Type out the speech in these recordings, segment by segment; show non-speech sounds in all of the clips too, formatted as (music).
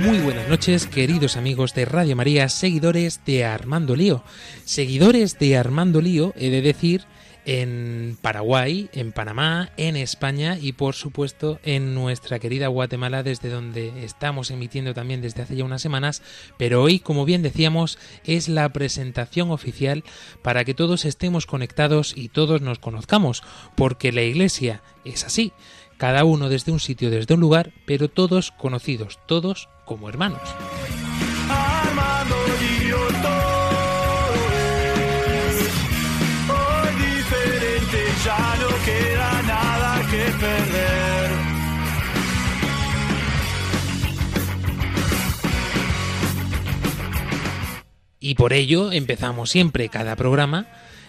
Muy buenas noches, queridos amigos de Radio María, seguidores de Armando Lío. Seguidores de Armando Lío, he de decir, en Paraguay, en Panamá, en España y por supuesto en nuestra querida Guatemala desde donde estamos emitiendo también desde hace ya unas semanas, pero hoy, como bien decíamos, es la presentación oficial para que todos estemos conectados y todos nos conozcamos, porque la Iglesia es así, cada uno desde un sitio, desde un lugar, pero todos conocidos, todos como hermanos. Diferente, ya no queda nada que perder. Y por ello empezamos siempre cada programa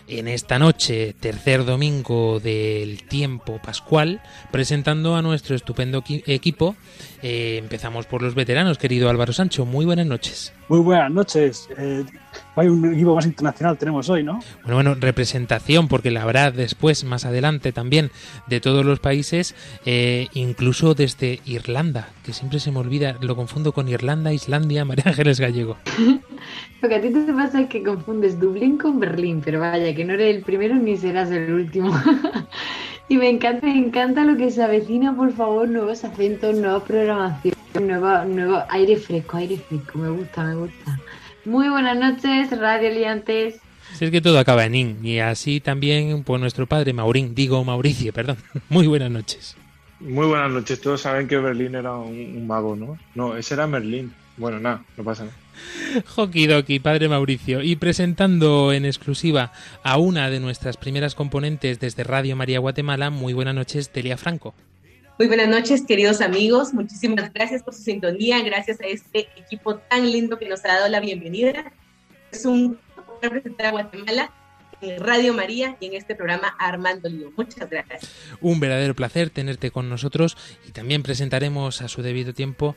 en esta noche, tercer domingo del tiempo pascual, presentando a nuestro estupendo equi- equipo. Eh, empezamos por los veteranos, querido Álvaro Sancho. Muy buenas noches. Muy buenas noches. Eh, hay un equipo más internacional tenemos hoy, ¿no? Bueno, bueno, representación, porque la habrá después, más adelante también, de todos los países, eh, incluso desde Irlanda, que siempre se me olvida, lo confundo con Irlanda, Islandia, María Ángeles Gallego. (laughs) Lo que a ti te pasa es que confundes Dublín con Berlín, pero vaya, que no eres el primero ni serás el último. (laughs) y me encanta, me encanta lo que se avecina, por favor, nuevos acentos, nuevas programaciones, nuevo, nuevo aire fresco, aire fresco, me gusta, me gusta. Muy buenas noches, Radio Liantes. Si es que todo acaba en in, y así también, pues nuestro padre Maurín, digo Mauricio, perdón. (laughs) Muy buenas noches. Muy buenas noches. Todos saben que Berlín era un, un mago, ¿no? No, ese era Merlín. Bueno, nada, no pasa nada. Hokidoki, padre Mauricio, y presentando en exclusiva a una de nuestras primeras componentes desde Radio María Guatemala, muy buenas noches, Delia Franco. Muy buenas noches, queridos amigos. Muchísimas gracias por su sintonía. Gracias a este equipo tan lindo que nos ha dado la bienvenida. Es un honor presentar a Guatemala Radio María y en este programa Armando Lío. Muchas gracias. Un verdadero placer tenerte con nosotros y también presentaremos a su debido tiempo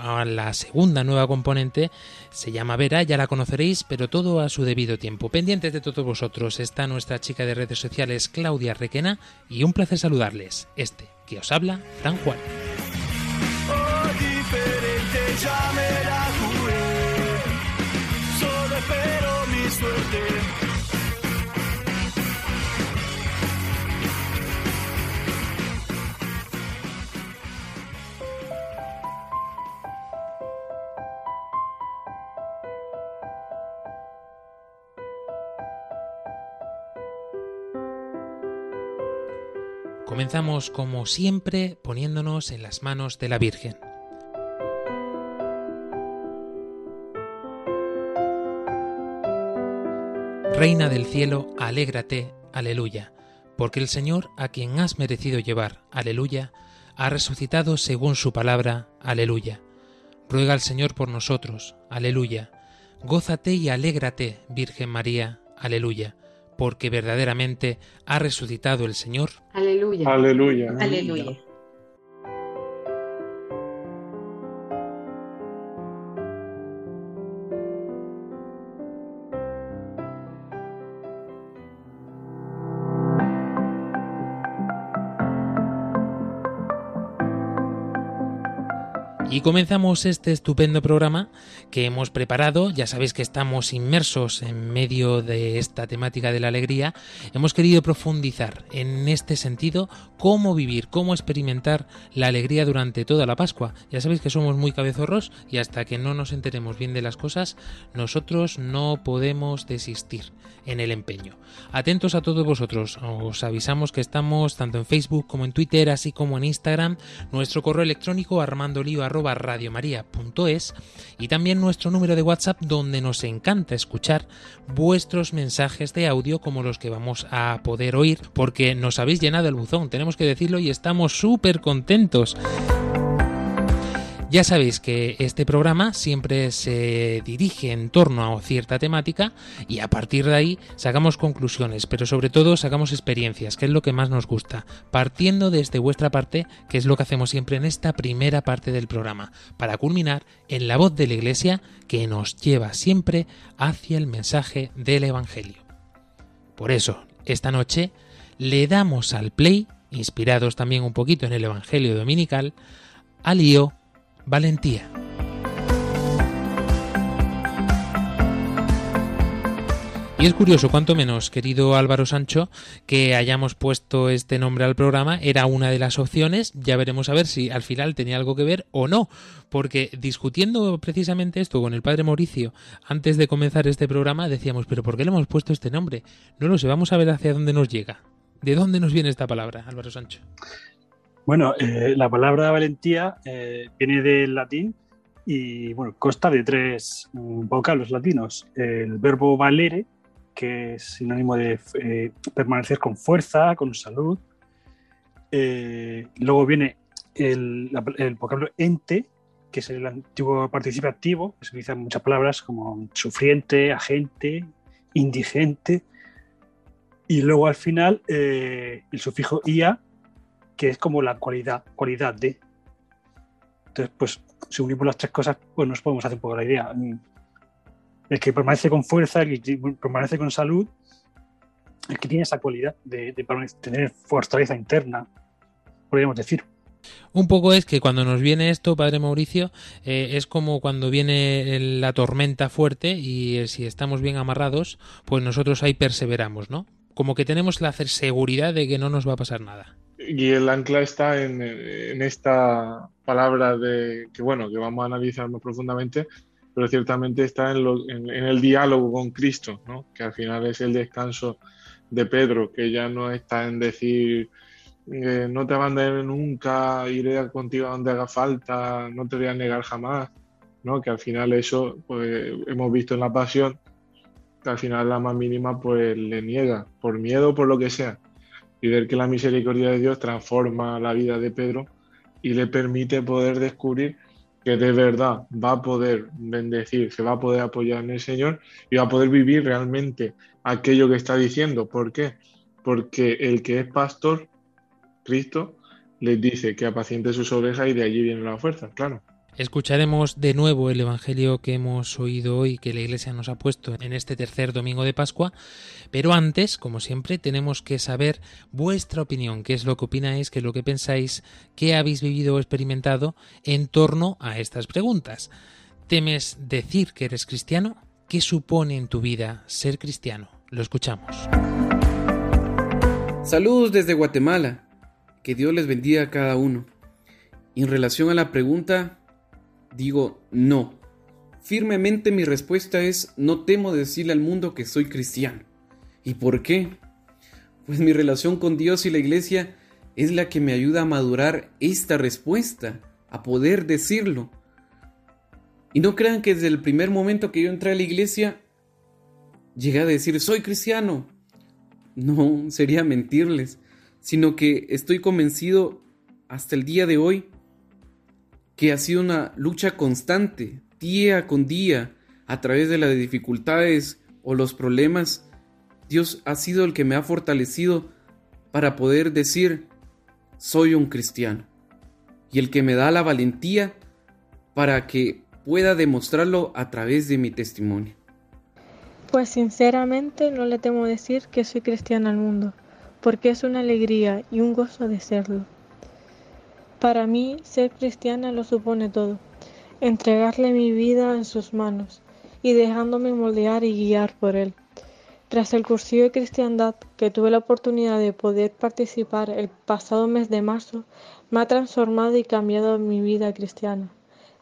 a la segunda nueva componente. Se llama Vera, ya la conoceréis, pero todo a su debido tiempo. Pendientes de todos vosotros está nuestra chica de redes sociales, Claudia Requena, y un placer saludarles. Este que os habla, Fran Juan. Hoy Comenzamos como siempre poniéndonos en las manos de la Virgen. Reina del cielo, alégrate, aleluya, porque el Señor a quien has merecido llevar, aleluya, ha resucitado según su palabra, aleluya. Ruega al Señor por nosotros, aleluya. Gózate y alégrate, Virgen María, aleluya, porque verdaderamente ha resucitado el Señor, Aleluya. Aleluya. Aleluya. Comenzamos este estupendo programa que hemos preparado. Ya sabéis que estamos inmersos en medio de esta temática de la alegría. Hemos querido profundizar en este sentido, cómo vivir, cómo experimentar la alegría durante toda la Pascua. Ya sabéis que somos muy cabezorros y hasta que no nos enteremos bien de las cosas, nosotros no podemos desistir en el empeño. Atentos a todos vosotros. Os avisamos que estamos tanto en Facebook como en Twitter, así como en Instagram. Nuestro correo electrónico armandolio@radiomaria.es y también nuestro número de WhatsApp donde nos encanta escuchar vuestros mensajes de audio como los que vamos a poder oír porque nos habéis llenado el buzón, tenemos que decirlo y estamos súper contentos. Ya sabéis que este programa siempre se dirige en torno a cierta temática y a partir de ahí sacamos conclusiones, pero sobre todo sacamos experiencias, que es lo que más nos gusta, partiendo desde vuestra parte, que es lo que hacemos siempre en esta primera parte del programa, para culminar en la voz de la Iglesia que nos lleva siempre hacia el mensaje del Evangelio. Por eso, esta noche le damos al play, inspirados también un poquito en el Evangelio Dominical, al lío valentía. Y es curioso, cuanto menos, querido Álvaro Sancho, que hayamos puesto este nombre al programa. Era una de las opciones. Ya veremos a ver si al final tenía algo que ver o no. Porque discutiendo precisamente esto con el padre Mauricio antes de comenzar este programa, decíamos, pero ¿por qué le hemos puesto este nombre? No lo sé, vamos a ver hacia dónde nos llega. ¿De dónde nos viene esta palabra, Álvaro Sancho? Bueno, eh, la palabra valentía eh, viene del latín y bueno, consta de tres mm, vocablos latinos. El verbo valere, que es sinónimo de eh, permanecer con fuerza, con salud. luego viene el, vocablo ente, que es el antiguo participio activo, que se utiliza en muchas palabras como sufriente, agente, indigente. Y luego al final el sufijo ia, que es como la cualidad, cualidad de. Entonces, pues, si unimos las tres cosas, pues nos podemos hacer un poco la idea. El que permanece con fuerza, el que permanece con salud, el que tiene esa cualidad de, tener fortaleza interna, podríamos decir. Un poco es que cuando nos viene esto, Padre Mauricio, eh, es como cuando viene la tormenta fuerte y eh, si estamos bien amarrados, pues nosotros ahí perseveramos, ¿no? Como que tenemos la seguridad de que no nos va a pasar nada y el ancla está en, esta palabra de que bueno que vamos a analizar más profundamente pero ciertamente está en, el diálogo con Cristo ¿no? que al final es el descanso de Pedro que ya no está en decir eh, no te abandones nunca iré contigo donde haga falta no te voy a negar jamás ¿no? que al final eso pues hemos visto en la pasión que al final la más mínima pues le niega por miedo por lo que sea y ver que la misericordia de Dios transforma la vida de Pedro y le permite poder descubrir que de verdad va a poder bendecir, se va a poder apoyar en el Señor y va a poder vivir realmente aquello que está diciendo. ¿Por qué? Porque el que es pastor, Cristo, les dice que apaciente sus ovejas y de allí viene la fuerza, claro. Escucharemos de nuevo el Evangelio que hemos oído hoy, que la Iglesia nos ha puesto en este tercer domingo de Pascua, pero antes, como siempre, tenemos que saber vuestra opinión, qué es lo que opináis, qué es lo que pensáis, qué habéis vivido o experimentado en torno a estas preguntas. ¿Temes decir que eres cristiano? ¿Qué supone en tu vida ser cristiano? Lo escuchamos. Saludos desde Guatemala. Que Dios les bendiga a cada uno. en relación a la pregunta, digo no. Firmemente mi respuesta es no temo decirle al mundo que soy cristiano. ¿Y por qué? Pues mi relación con Dios y la iglesia es la que me ayuda a madurar esta respuesta, a poder decirlo. Y no crean que desde el primer momento que yo entré a la iglesia, llegué a decir soy cristiano. No, sería mentirles, sino que estoy convencido hasta el día de hoy que ha sido una lucha constante, día con día, a través de las dificultades o los problemas. Dios ha sido el que me ha fortalecido para poder decir, soy un cristiano. Y el que me da la valentía para que pueda demostrarlo a través de mi testimonio. Pues sinceramente no le temo decir que soy cristiana al mundo, porque es una alegría y un gozo de serlo. Para mí, ser cristiana lo supone todo, entregarle mi vida en sus manos y dejándome moldear y guiar por él. Tras el cursillo de cristiandad que tuve la oportunidad de poder participar el pasado mes de marzo, me ha transformado y cambiado mi vida cristiana.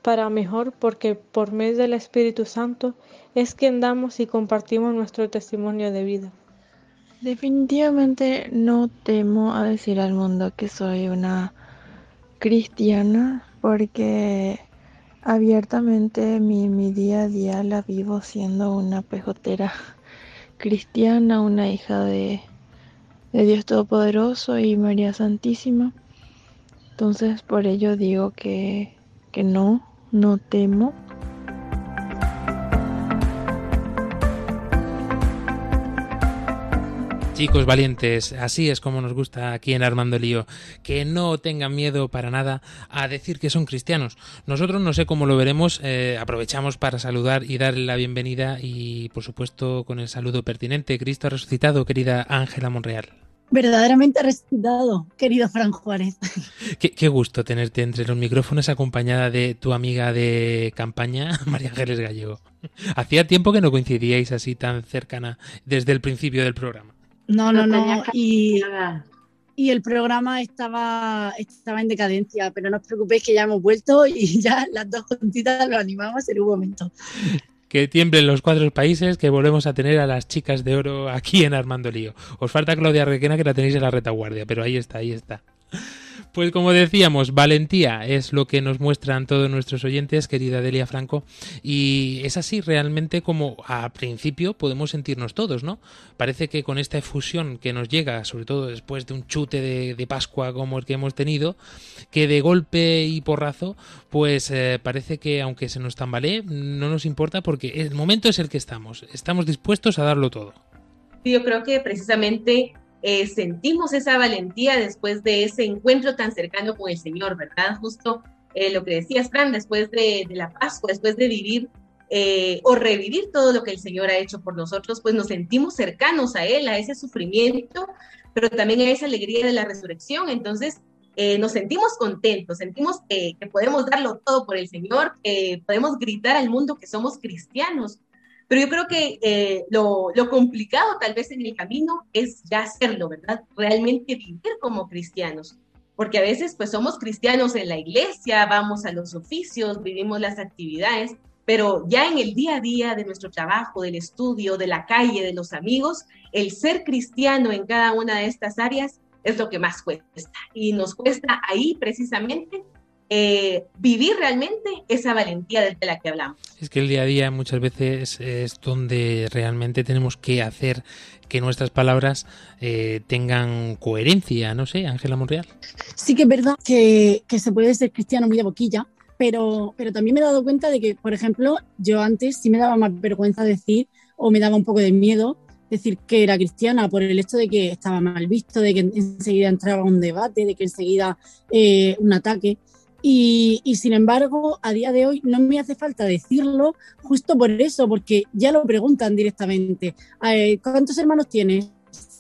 Para mejor porque por medio del Espíritu Santo es que andamos y compartimos nuestro testimonio de vida. Definitivamente no temo a decir al mundo que soy una cristiana porque abiertamente mi, mi día a día la vivo siendo una pejotera (laughs) cristiana, una hija de, de Dios Todopoderoso y María Santísima. Entonces por ello digo que que no, no temo. Chicos valientes, así es como nos gusta aquí en Armando Lío, que no tengan miedo para nada a decir que son cristianos. Nosotros no sé cómo lo veremos, eh, aprovechamos para saludar y darle la bienvenida y por supuesto con el saludo pertinente. Cristo ha resucitado, querida Ángela Monreal. Verdaderamente resucitado, querido Fran Juárez. Qué, qué, gusto tenerte entre los micrófonos acompañada de tu amiga de campaña, (laughs) María Ángeles Gallego. Hacía tiempo que no coincidíais así tan cercana desde el principio del programa. No, no, no. Y, y, el programa estaba, estaba en decadencia, pero no os preocupéis que ya hemos vuelto y (laughs) ya las dos juntitas lo animamos en un momento. Que tiemblen los cuatro países, que volvemos a tener a las chicas de oro aquí en Armando Lío. Os falta Claudia Requena, que la tenéis en la retaguardia, pero ahí está, ahí está. Pues como decíamos, valentía es lo que nos muestran todos nuestros oyentes, querida Delia Franco, y es así realmente como a principio podemos sentirnos todos, ¿no? Parece que con esta efusión que nos llega, sobre todo después de un chute de, Pascua como el que hemos tenido, que de golpe y porrazo, pues eh, parece que aunque se nos tambalee, no nos importa porque el momento es el que estamos, estamos dispuestos a darlo todo. Yo creo que precisamente eh, sentimos esa valentía después de ese encuentro tan cercano con el Señor, ¿verdad? Justo eh, lo que decías, Fran, después de, la Pascua, después de vivir eh, o revivir todo lo que el Señor ha hecho por nosotros, pues nos sentimos cercanos a Él, a ese sufrimiento, pero también a esa alegría de la resurrección. Entonces, nos sentimos contentos, sentimos que podemos darlo todo por el Señor, que podemos gritar al mundo que somos cristianos, pero yo creo que eh, lo, lo, complicado tal vez en el camino es ya hacerlo, ¿verdad? Realmente vivir como cristianos. Porque a veces pues somos cristianos en la iglesia, vamos a los oficios, vivimos las actividades, pero ya en el día a día de nuestro trabajo, del estudio, de la calle, de los amigos, el ser cristiano en cada una de estas áreas es lo que más cuesta. Y nos cuesta ahí precisamente eh, vivir realmente esa valentía de la que hablamos. Es que el día a día muchas veces es donde realmente tenemos que hacer que nuestras palabras eh, tengan coherencia, no sé, Ángela Monreal. Sí que es verdad que, que, se puede ser cristiano muy de boquilla, pero, pero también me he dado cuenta de que, por ejemplo, yo antes sí me daba más vergüenza decir o me daba un poco de miedo decir que era cristiana por el hecho de que estaba mal visto, de que enseguida entraba un debate, de que enseguida eh, un ataque. Y, y, sin embargo, a día de hoy no me hace falta decirlo justo por eso, porque ya lo preguntan directamente. ¿Cuántos hermanos tienes?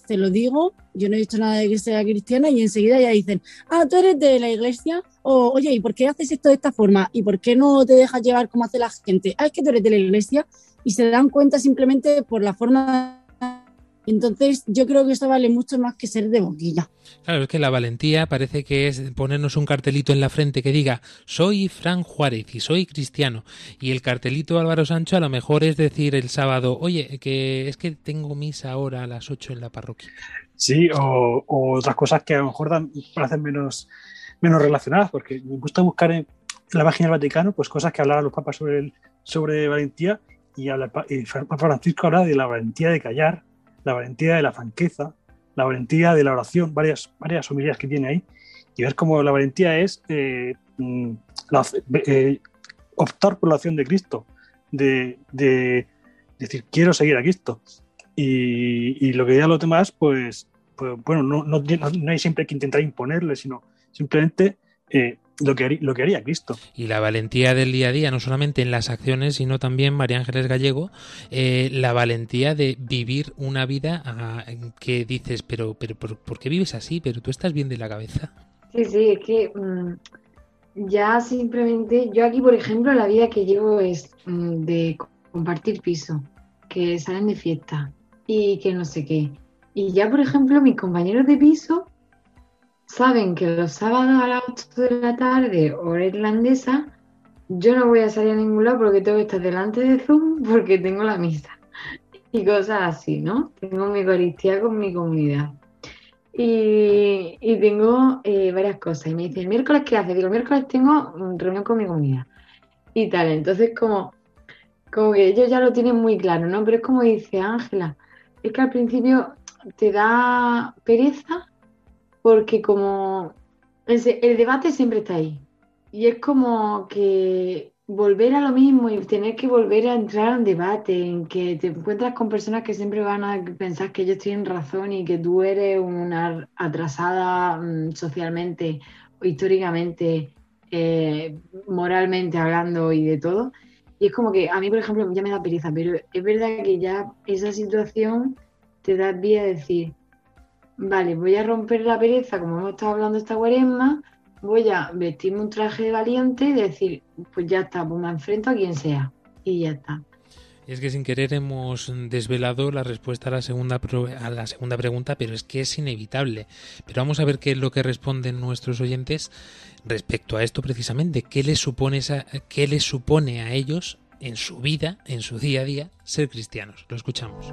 Te lo digo, yo no he dicho nada de que sea cristiana y enseguida ya dicen, ah, tú eres de la iglesia, o oye, ¿y por qué haces esto de esta forma? ¿Y por qué no te dejas llevar como hace la gente? Ah, es que tú eres de la iglesia y se dan cuenta simplemente por la forma entonces, yo creo que esto vale mucho más que ser de boquilla. Claro, es que la valentía parece que es ponernos un cartelito en la frente que diga soy Fran Juárez y soy cristiano. Y el cartelito Álvaro Sancho a lo mejor es decir el sábado, oye, que es que tengo misa ahora a las 8 en la parroquia. Sí, o, o otras cosas que a lo mejor dan, parecen menos, menos relacionadas, porque me gusta buscar en la página del Vaticano pues cosas que hablaban los papas sobre, el, sobre valentía y, habla, y Papa Francisco habla de la valentía de callar la valentía de la franqueza, la valentía de la oración, varias, varias homilías que tiene ahí, y ver cómo la valentía es eh, mm, eh, optar por la acción de Cristo, de, de, decir, quiero seguir a Cristo. Y, lo que digan los demás, pues, pues bueno, no, no, no, hay siempre que intentar imponerle, sino simplemente eh, lo que, lo que haría Cristo. Y la valentía del día a día, no solamente en las acciones, sino también, María Ángeles Gallego, eh, la valentía de vivir una vida a, que dices, pero, pero ¿por, ¿por, qué vives así? Pero tú estás bien de la cabeza. Sí, sí, es que mmm, ya simplemente, yo aquí, por ejemplo, la vida que llevo es mmm, de compartir piso, que salen de fiesta y que no sé qué. Y ya, por ejemplo, mis compañeros de piso saben que los sábados a las 8 de la tarde, hora irlandesa, yo no voy a salir a ningún lado porque tengo que estar delante de Zoom porque tengo la misa. Y cosas así, ¿no? Tengo mi Eucaristía con mi comunidad. Y, y tengo eh, varias cosas. Y me dice, ¿el miércoles qué hace? Digo, el miércoles tengo reunión con mi comunidad. Y tal. Entonces, como, como que ellos ya lo tienen muy claro, ¿no? Pero es como dice Ángela, es que al principio te da pereza porque como el, debate siempre está ahí. y es como que volver a lo mismo y tener que volver a entrar en debate, en que te encuentras con personas que siempre van a pensar que ellos tienen razón y que tú eres una atrasada mm, socialmente históricamente, eh, moralmente hablando y de todo. Y es como que a mí, por ejemplo, ya me da pereza, pero es verdad que ya esa situación te da vía a decir, vale, voy a romper la pereza, como hemos estado hablando esta cuaresma, voy a vestirme un traje valiente y decir, pues ya está, pues me enfrento a quien sea. Y ya está. Es que sin querer hemos desvelado la respuesta a la segunda a la segunda pregunta, pero es que es inevitable. Pero vamos a ver qué es lo que responden nuestros oyentes respecto a esto precisamente. ¿Qué les supone esa, qué les supone a ellos en su vida, en su día a día, ser cristianos? Lo escuchamos.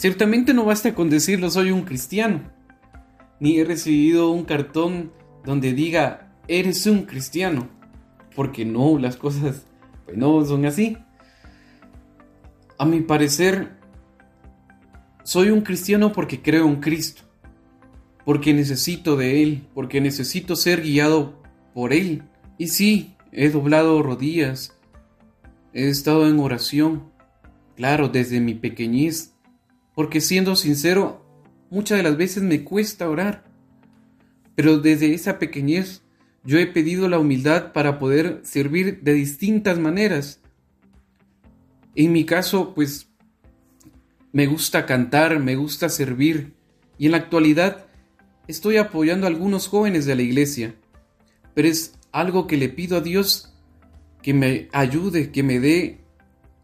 Ciertamente no basta con decirlo soy un cristiano ni he recibido un cartón donde diga eres un cristiano. Porque no, las cosas pues no son así. A mi parecer, soy un cristiano porque creo en Cristo. Porque necesito de Él. Porque necesito ser guiado por Él. Y sí, he doblado rodillas. He estado en oración. Claro, desde mi pequeñez. Porque siendo sincero, muchas de las veces me cuesta orar. Pero desde esa pequeñez yo he pedido la humildad para poder servir de distintas maneras. En mi caso, pues me gusta cantar, me gusta servir y en la actualidad estoy apoyando a algunos jóvenes de la iglesia. Pero es algo que le pido a Dios que me ayude, que me dé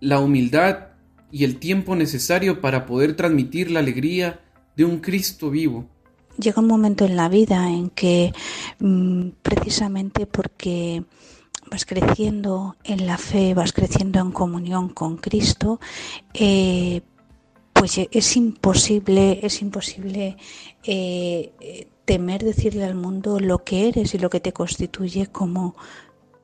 la humildad y el tiempo necesario para poder transmitir la alegría de un Cristo vivo. Llega un momento en la vida en que mm, precisamente porque vas creciendo en la fe, vas creciendo en comunión con Cristo, eh, pues es imposible, es imposible eh, temer decirle al mundo lo que eres y lo que te constituye como,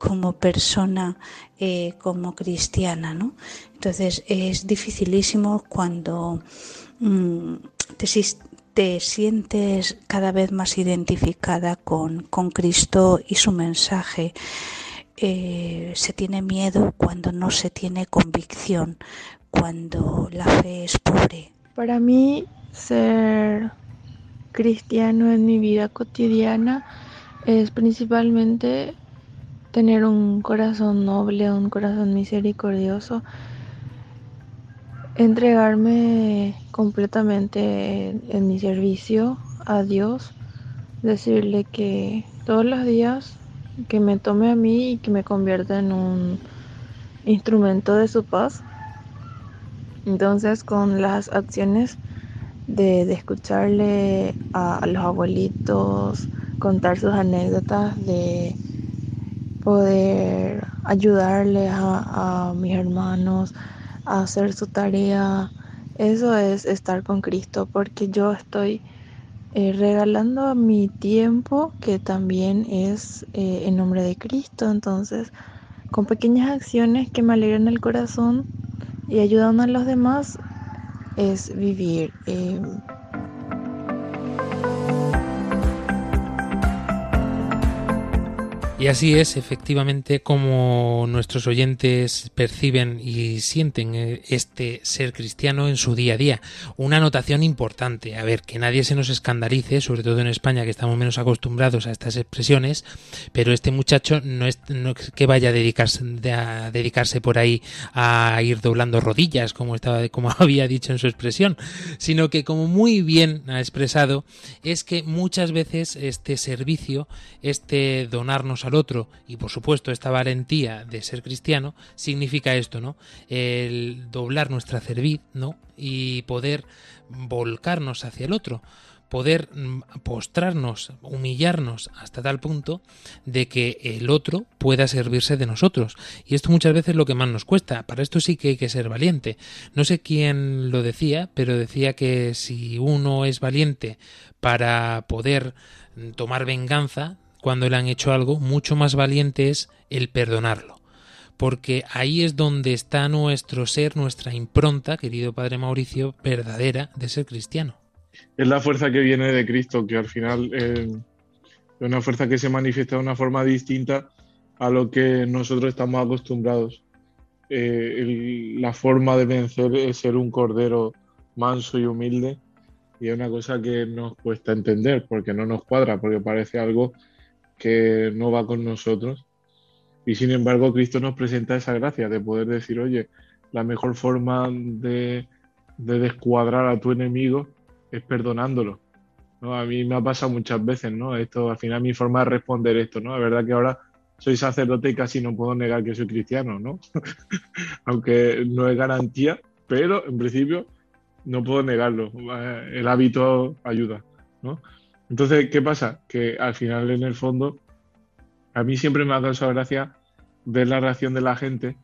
como persona, eh, como cristiana, ¿no? Entonces es dificilísimo cuando mm, te, sientes cada vez más identificada con, Cristo y su mensaje. Eh, se tiene miedo cuando no se tiene convicción, cuando la fe es pobre. Para mí, ser cristiano en mi vida cotidiana es principalmente tener un corazón noble, un corazón misericordioso entregarme completamente en, mi servicio a Dios, decirle que todos los días que me tome a mí y que me convierta en un instrumento de su paz. Entonces con las acciones de, escucharle a, los abuelitos, contar sus anécdotas, de poder ayudarles a mis hermanos, hacer su tarea. Eso es estar con Cristo, porque yo estoy eh, regalando mi tiempo, que también es eh, en nombre de Cristo. Entonces, con pequeñas acciones que me alegran el corazón y ayudando a los demás, es vivir. Eh, Y así es efectivamente como nuestros oyentes perciben y sienten eh, este ser cristiano en su día a día. Una anotación importante, a ver, que nadie se nos escandalice, sobre todo en España que estamos menos acostumbrados a estas expresiones, pero este muchacho no es, que vaya a dedicarse, a dedicarse por ahí a ir doblando rodillas, como, estaba, como (laughs) había dicho en su expresión, sino que como muy bien ha expresado, es que muchas veces este servicio, este donarnos a otro y por supuesto esta valentía de ser cristiano significa esto, ¿no? El doblar nuestra cerviz, ¿no? Y poder volcarnos hacia el otro, poder mm, postrarnos, humillarnos hasta tal punto de que el otro pueda servirse de nosotros. Y esto muchas veces es lo que más nos cuesta. Para esto sí que hay que ser valiente. No sé quién lo decía, pero decía que si uno es valiente para poder mm, tomar venganza, cuando le han hecho algo, mucho más valiente es el perdonarlo. Porque ahí es donde está nuestro ser, nuestra impronta, querido Padre Mauricio, verdadera de ser cristiano. Es la fuerza que viene de Cristo, que al final eh, Es una fuerza que se manifiesta de una forma distinta a lo que nosotros estamos acostumbrados. Eh, la forma de vencer es ser un cordero manso y humilde y es una cosa que nos cuesta entender porque no nos cuadra, porque parece algo que no va con nosotros. Y sin embargo, Cristo nos presenta esa gracia de poder decir, oye, la mejor forma de, de descuadrar a tu enemigo es perdonándolo. ¿no? A mí me ha pasado muchas veces, ¿no? Esto, al final, mi forma de responder esto, ¿no? Es verdad que ahora soy sacerdote y casi no puedo negar que soy cristiano, ¿no? (laughs) Aunque no es garantía, pero en principio no puedo negarlo. Eh, El hábito ayuda, ¿no? Entonces, ¿qué pasa? Que al final, en el fondo, a mí siempre me ha causado gracia ver la reacción de la gente,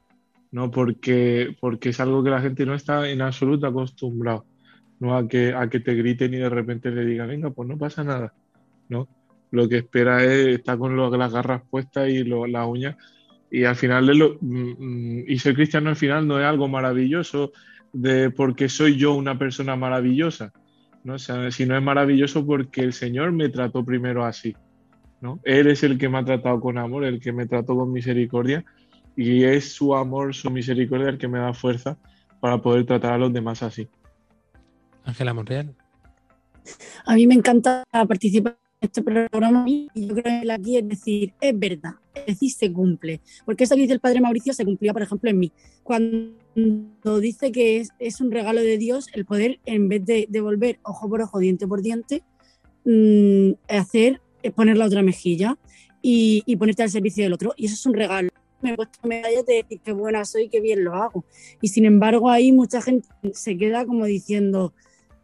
¿no? Porque, porque es algo que la gente no está en absoluto acostumbrado, ¿no? A que, a que te griten y de repente le digan, venga, pues no pasa nada, ¿no? Lo que espera es estar con las garras puestas y lo- las uñas. Y al final, de lo- mm, mm, y ser cristiano al final no es algo maravilloso de porque soy yo una persona maravillosa, ¿no? O sea, sino es maravilloso porque el Señor me trató primero así, ¿no? Él es el que me ha tratado con amor, el que me trató con misericordia y es su amor, su misericordia el que me da fuerza para poder tratar a los demás así. Ángela Monreal. A mí me encanta participar este programa y yo creo que aquí es decir, es verdad, es decir, se cumple. Porque esto que dice el padre Mauricio se cumplía, por ejemplo, en mí. Cuando dice que es, un regalo de Dios el poder, en vez de devolver ojo por ojo, diente por diente, mm, hacer, es poner la otra mejilla y, y ponerte al servicio del otro. Y eso es un regalo. Me he puesto medallas de decir qué buena soy, qué bien lo hago. Y sin embargo, ahí mucha gente se queda como diciendo,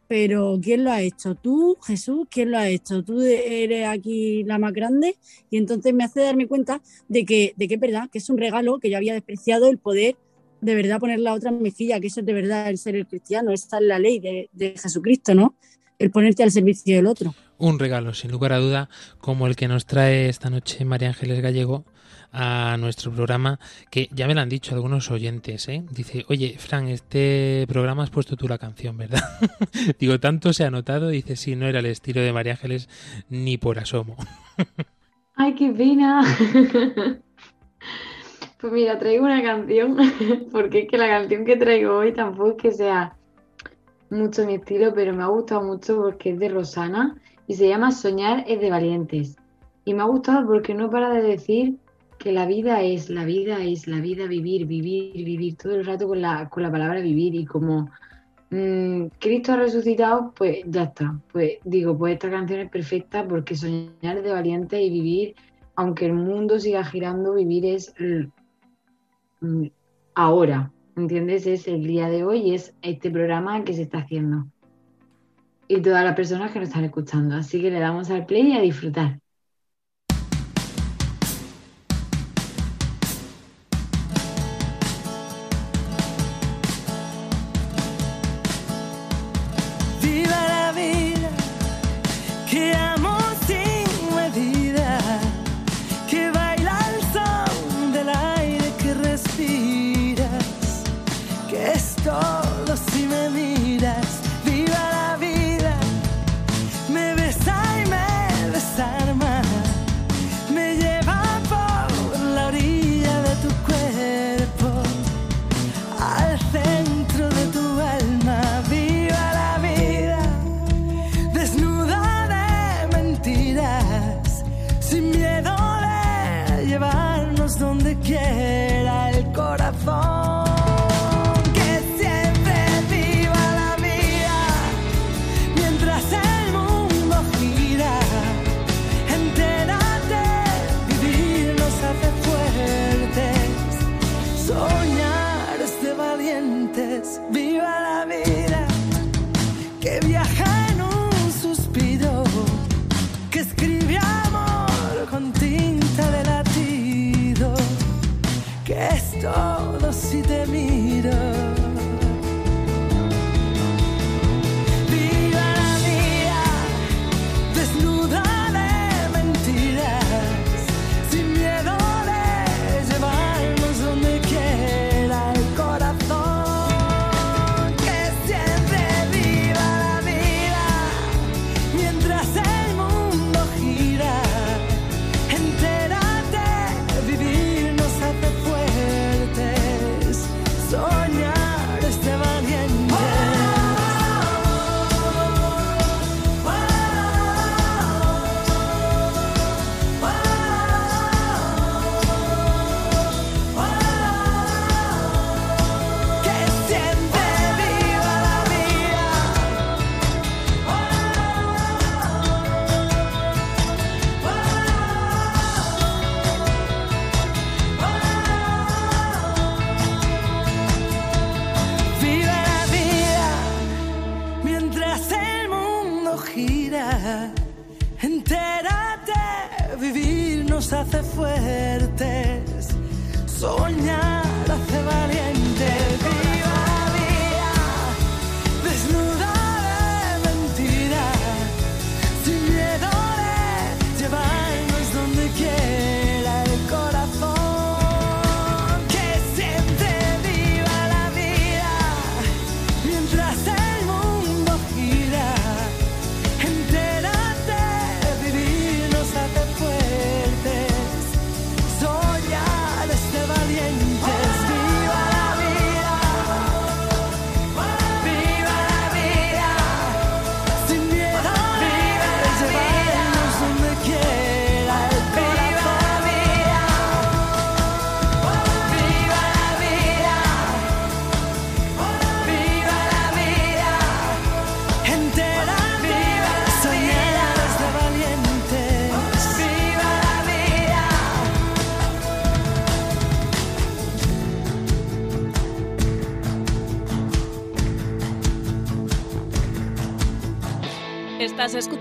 pero ¿quién lo ha hecho? ¿Tú, Jesús? ¿Quién lo ha hecho? ¿Tú eres aquí la más grande? Y entonces me hace darme cuenta de que, de que es verdad, que es un regalo que yo había despreciado el poder de verdad poner la otra mejilla, que eso es de verdad el ser el cristiano, esta es la ley de, de Jesucristo, ¿no? El ponerte al servicio del otro. Un regalo, sin lugar a duda, como el que nos trae esta noche María Ángeles Gallego a nuestro programa, que ya me lo han dicho algunos oyentes, ¿eh? Dice, oye, Fran, este programa has puesto tú la canción, ¿verdad? (laughs) Digo, tanto se ha notado, dice, sí, no era el estilo de María Ángeles ni por asomo. (laughs) Ay, qué pena. (laughs) Pues mira, traigo una canción, porque es que la canción que traigo hoy tampoco es que sea mucho mi estilo, pero me ha gustado mucho porque es de Rosana y se llama Soñar es de valientes. Y me ha gustado porque no para de decir que la vida es, la vida es, la vida vivir, vivir, vivir, todo el rato con la, con la palabra vivir y como mm, Cristo ha resucitado, pues ya está. Pues digo, pues esta canción es perfecta porque soñar de valientes y vivir, aunque el mundo siga girando, vivir es mm, ahora, ¿entiendes? Es el día de hoy es este programa que se está haciendo. Y todas las personas que nos están escuchando. Así que le damos al play y a disfrutar.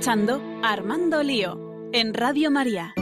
Armando Lío en Radio María.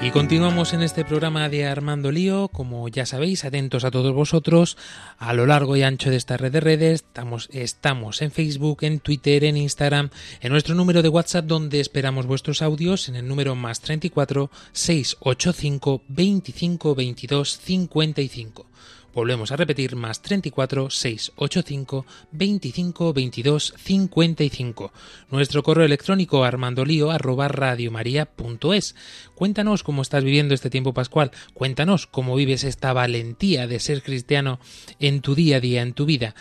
Y continuamos en este programa de Armando Lío, como ya sabéis, atentos a todos vosotros, a lo largo y ancho de esta red de redes, estamos, estamos en Facebook, en Twitter, en Instagram, en nuestro número de WhatsApp donde esperamos vuestros audios en el número más 34 685 25 22 55. Volvemos a repetir más 34 685 25 22 55. Nuestro correo electrónico armandolío arroba radiomaria.es. Cuéntanos cómo estás viviendo este tiempo pascual. Cuéntanos cómo vives esta valentía de ser cristiano en tu día a día, en tu vida.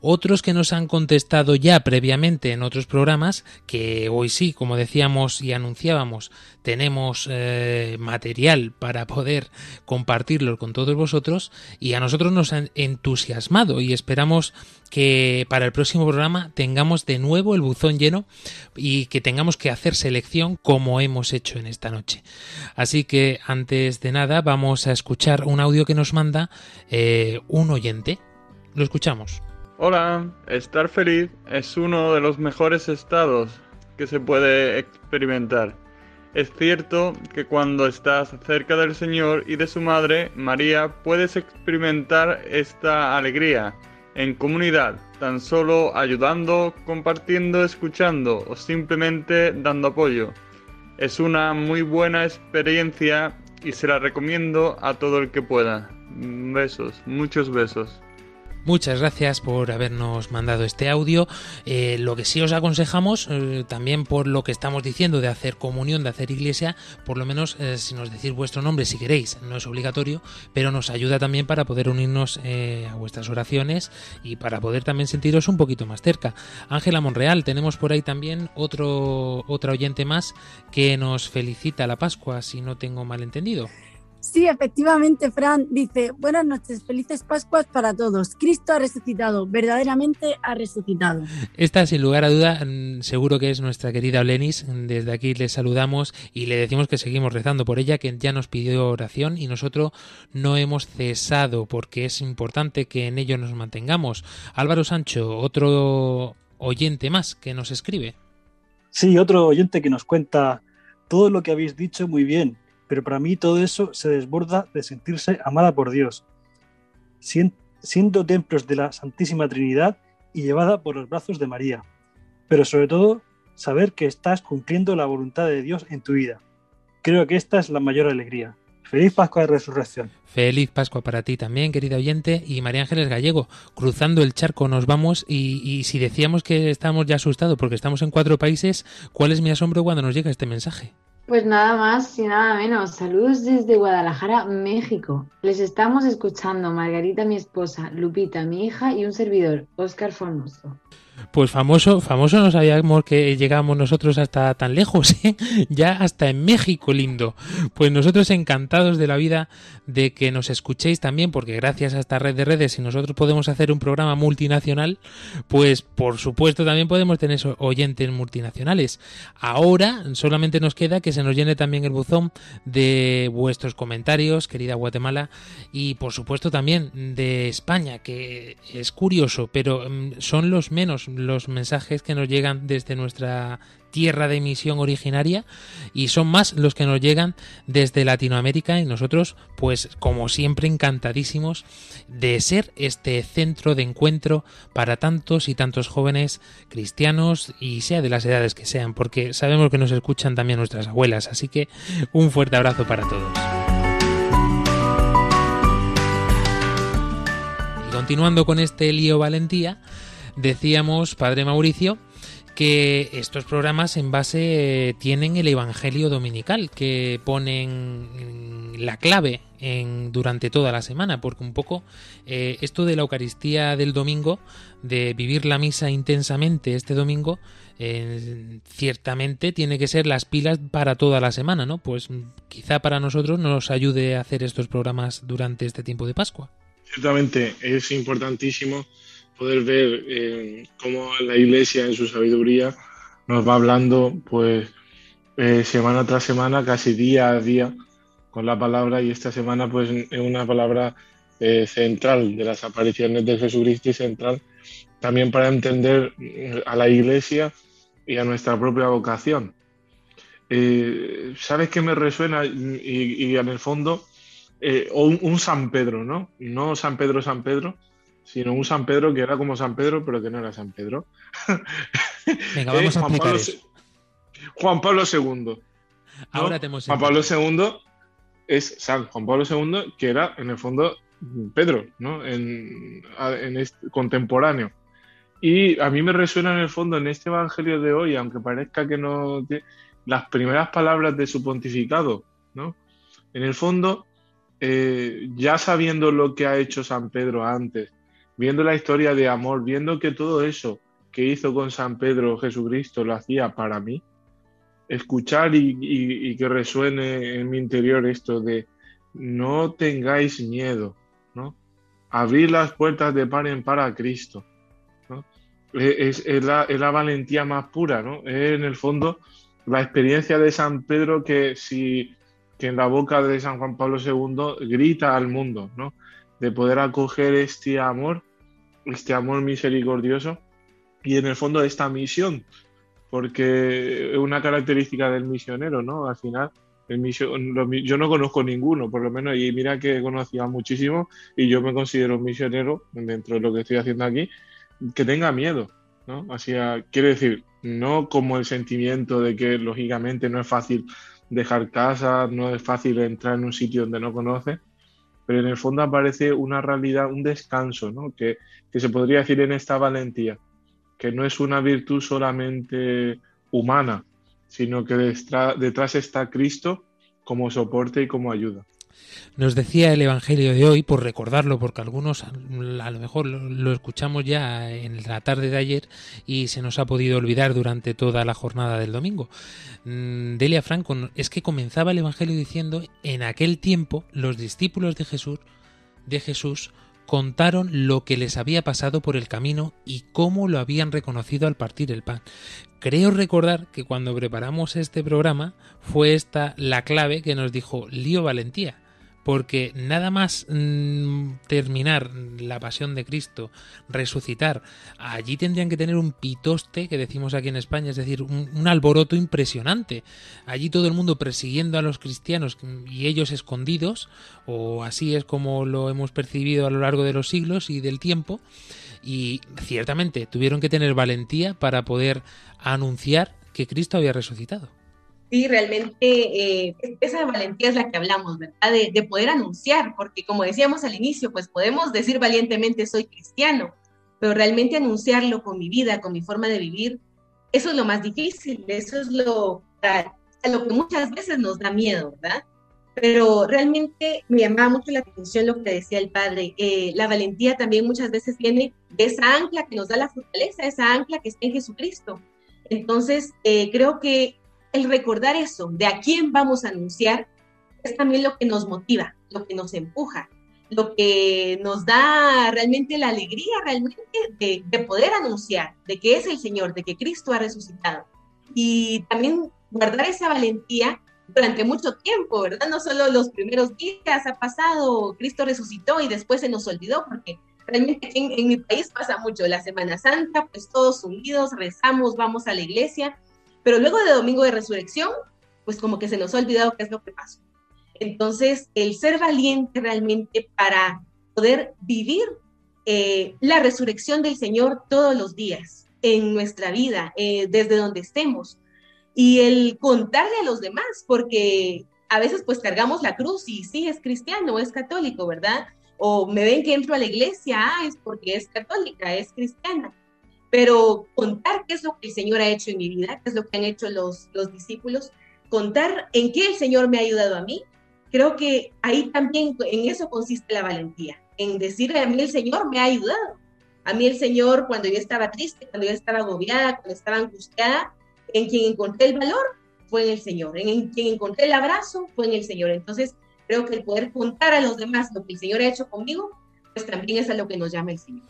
Otros que nos han contestado ya previamente en otros programas, que hoy sí, como decíamos y anunciábamos, tenemos eh, material para poder compartirlo con todos vosotros y a nosotros nos han entusiasmado y esperamos que para el próximo programa tengamos de nuevo el buzón lleno y que tengamos que hacer selección como hemos hecho en esta noche. Así que antes de nada vamos a escuchar un audio que nos manda eh, un oyente. Lo escuchamos. Hola, estar feliz es uno de los mejores estados que se puede experimentar. Es cierto que cuando estás cerca del Señor y de su Madre, María, puedes experimentar esta alegría en comunidad, tan solo ayudando, compartiendo, escuchando o simplemente dando apoyo. Es una muy buena experiencia y se la recomiendo a todo el que pueda. Besos, muchos besos. Muchas gracias por habernos mandado este audio. Eh, lo que sí os aconsejamos, eh, también por lo que estamos diciendo de hacer comunión, de hacer iglesia, por lo menos eh, si nos decís vuestro nombre si queréis, no es obligatorio, pero nos ayuda también para poder unirnos a vuestras oraciones y para poder también sentiros un poquito más cerca. Ángela Monreal, tenemos por ahí también otro, otra oyente más que nos felicita la Pascua, si no tengo mal entendido. Sí, efectivamente, Fran dice, buenas noches, felices Pascuas para todos. Cristo ha resucitado, verdaderamente ha resucitado. Esta, sin lugar a duda, mm, seguro que es nuestra querida Olenis. Desde aquí le saludamos y le decimos que seguimos rezando por ella, que ya nos pidió oración y nosotros no hemos cesado porque es importante que en ello nos mantengamos. Álvaro Sancho, otro oyente más que nos escribe. Sí, otro oyente que nos cuenta todo lo que habéis dicho muy bien pero para mí todo eso se desborda de sentirse amada por Dios, siendo templos de la Santísima Trinidad y llevada por los brazos de María, pero sobre todo saber que estás cumpliendo la voluntad de Dios en tu vida. Creo que esta es la mayor alegría. Feliz Pascua de Resurrección. Feliz Pascua para ti también, querida oyente. Y María Ángeles Gallego, cruzando el charco nos vamos y, y si decíamos que estamos ya asustados porque estamos en cuatro países, ¿cuál es mi asombro cuando nos llega este mensaje? Pues nada más y nada menos. Saludos desde Guadalajara, México. Les estamos escuchando Margarita, mi esposa, Lupita, mi hija y un servidor, Óscar Formoso. Pues famoso, famoso no sabíamos que llegamos nosotros hasta tan lejos, (laughs) ¿eh? ya hasta en México, lindo. Pues nosotros encantados de la vida de que nos escuchéis también, porque gracias a esta red de redes, si nosotros podemos hacer un programa multinacional, pues por supuesto también podemos tener oyentes multinacionales. Ahora solamente nos queda que se nos llene también el buzón de vuestros comentarios, querida Guatemala, y por supuesto también de España, que es curioso, pero mm, son los menos los mensajes que nos llegan desde nuestra tierra de emisión originaria y son más los que nos llegan desde Latinoamérica y nosotros pues como siempre encantadísimos de ser este centro de encuentro para tantos y tantos jóvenes cristianos y sea de las edades que sean porque sabemos que nos escuchan también nuestras abuelas así que un fuerte abrazo para todos. Continuando con este lío valentía Decíamos, Padre Mauricio, que estos programas en base eh, tienen el Evangelio Dominical, que ponen la clave en, durante toda la semana, porque un poco eh, esto de la Eucaristía del domingo, de vivir la misa intensamente este domingo, eh, ciertamente tiene que ser las pilas para toda la semana, ¿no? Pues quizá para nosotros nos ayude a hacer estos programas durante este tiempo de Pascua. Ciertamente es importantísimo poder ver eh, cómo la Iglesia en su sabiduría nos va hablando pues eh, semana tras semana, casi día a día con la palabra y esta semana pues es una palabra eh, central de las apariciones de Jesucristo y central también para entender eh, a la iglesia y a nuestra propia vocación. ¿Sabes qué me resuena? Y, en el fondo, un, San Pedro, ¿no? No San Pedro, San Pedro, sino un San Pedro que era como San Pedro, pero que no era San Pedro. (laughs) Venga, vamos a Juan Pablo, Juan Pablo II. Ahora Juan Pablo II es San Juan Pablo II, que era en el fondo Pedro, ¿no? En, este, contemporáneo. Y a mí me resuena en el fondo en este Evangelio de hoy, aunque parezca que no... Las primeras palabras de su pontificado, ¿no? En el fondo, eh, ya sabiendo lo que ha hecho San Pedro antes, viendo la historia de amor, viendo que todo eso que hizo con San Pedro Jesucristo lo hacía para mí, escuchar y, que resuene en mi interior esto de no tengáis miedo, ¿no? Abrir las puertas de par en par a Cristo, ¿no? Es, la, valentía más pura, ¿no? Es en el fondo la experiencia de San Pedro que si que en la boca de San Juan Pablo II grita al mundo, ¿no? De poder acoger este amor, este amor misericordioso y en el fondo esta misión porque es una característica del misionero, ¿no? Al final, el yo no conozco ninguno, por lo menos, y mira que he conocido muchísimo y yo me considero un misionero dentro de lo que estoy haciendo aquí, que tenga miedo, ¿no? Así, quiere decir, no como el sentimiento de que lógicamente no es fácil dejar casa, no es fácil entrar en un sitio donde no conoce, pero en el fondo aparece una realidad, un descanso, ¿no? Que, que se podría decir en esta valentía que no es una virtud solamente humana, sino que detrás está Cristo como soporte y como ayuda. Nos decía el Evangelio de hoy, por recordarlo, porque algunos a lo mejor lo escuchamos ya en la tarde de ayer y se nos ha podido olvidar durante toda la jornada del domingo. Mm, Delia Franco, es que comenzaba el Evangelio diciendo, en aquel tiempo los discípulos de Jesús, de Jesús contaron lo que les había pasado por el camino y cómo lo habían reconocido al partir el pan. Creo recordar que cuando preparamos este programa fue esta la clave que nos dijo Lío Valentía porque nada más mm, terminar la pasión de Cristo, resucitar, allí tendrían que tener un pitoste, que decimos aquí en España, es decir, un, alboroto impresionante. Allí todo el mundo persiguiendo a los cristianos y ellos escondidos, o así es como lo hemos percibido a lo largo de los siglos y del tiempo, y ciertamente tuvieron que tener valentía para poder anunciar que Cristo había resucitado. Sí, realmente eh, esa valentía es la que hablamos, ¿verdad? De, poder anunciar, porque como decíamos al inicio, pues podemos decir valientemente soy cristiano, pero realmente anunciarlo con mi vida, con mi forma de vivir, eso es lo más difícil, eso es lo, a lo que muchas veces nos da miedo, ¿verdad? Pero realmente me llamaba mucho la atención lo que decía el padre. Eh, la valentía también muchas veces viene de esa ancla que nos da la fortaleza, esa ancla que está en Jesucristo. Entonces, eh, creo que el recordar eso, de a quién vamos a anunciar, es también lo que nos motiva, lo que nos empuja, lo que nos da realmente la alegría realmente de, poder anunciar de que es el Señor, de que Cristo ha resucitado. Y también guardar esa valentía durante mucho tiempo, ¿verdad? No solo los primeros días ha pasado, Cristo resucitó y después se nos olvidó, porque realmente en, en mi país pasa mucho, la Semana Santa, pues todos unidos, rezamos, vamos a la iglesia, pero luego de Domingo de Resurrección, pues como que se nos ha olvidado qué es lo que pasó. Entonces, el ser valiente realmente para poder vivir eh, la resurrección del Señor todos los días en nuestra vida, eh, desde donde estemos, y el contarle a los demás, porque a veces pues cargamos la cruz y sí es cristiano, es católico, ¿verdad? O me ven que entro a la iglesia, ah, es porque es católica, es cristiana pero contar qué es lo que el Señor ha hecho en mi vida, qué es lo que han hecho los, los discípulos, contar en qué el Señor me ha ayudado a mí, creo que ahí también en eso consiste la valentía, en decirle a mí el Señor me ha ayudado. A mí el Señor cuando yo estaba triste, cuando yo estaba agobiada, cuando estaba angustiada, en quien encontré el valor fue en el Señor, en quien encontré el abrazo fue en el Señor. Entonces creo que el poder contar a los demás lo que el Señor ha hecho conmigo, pues también es a lo que nos llama el Señor.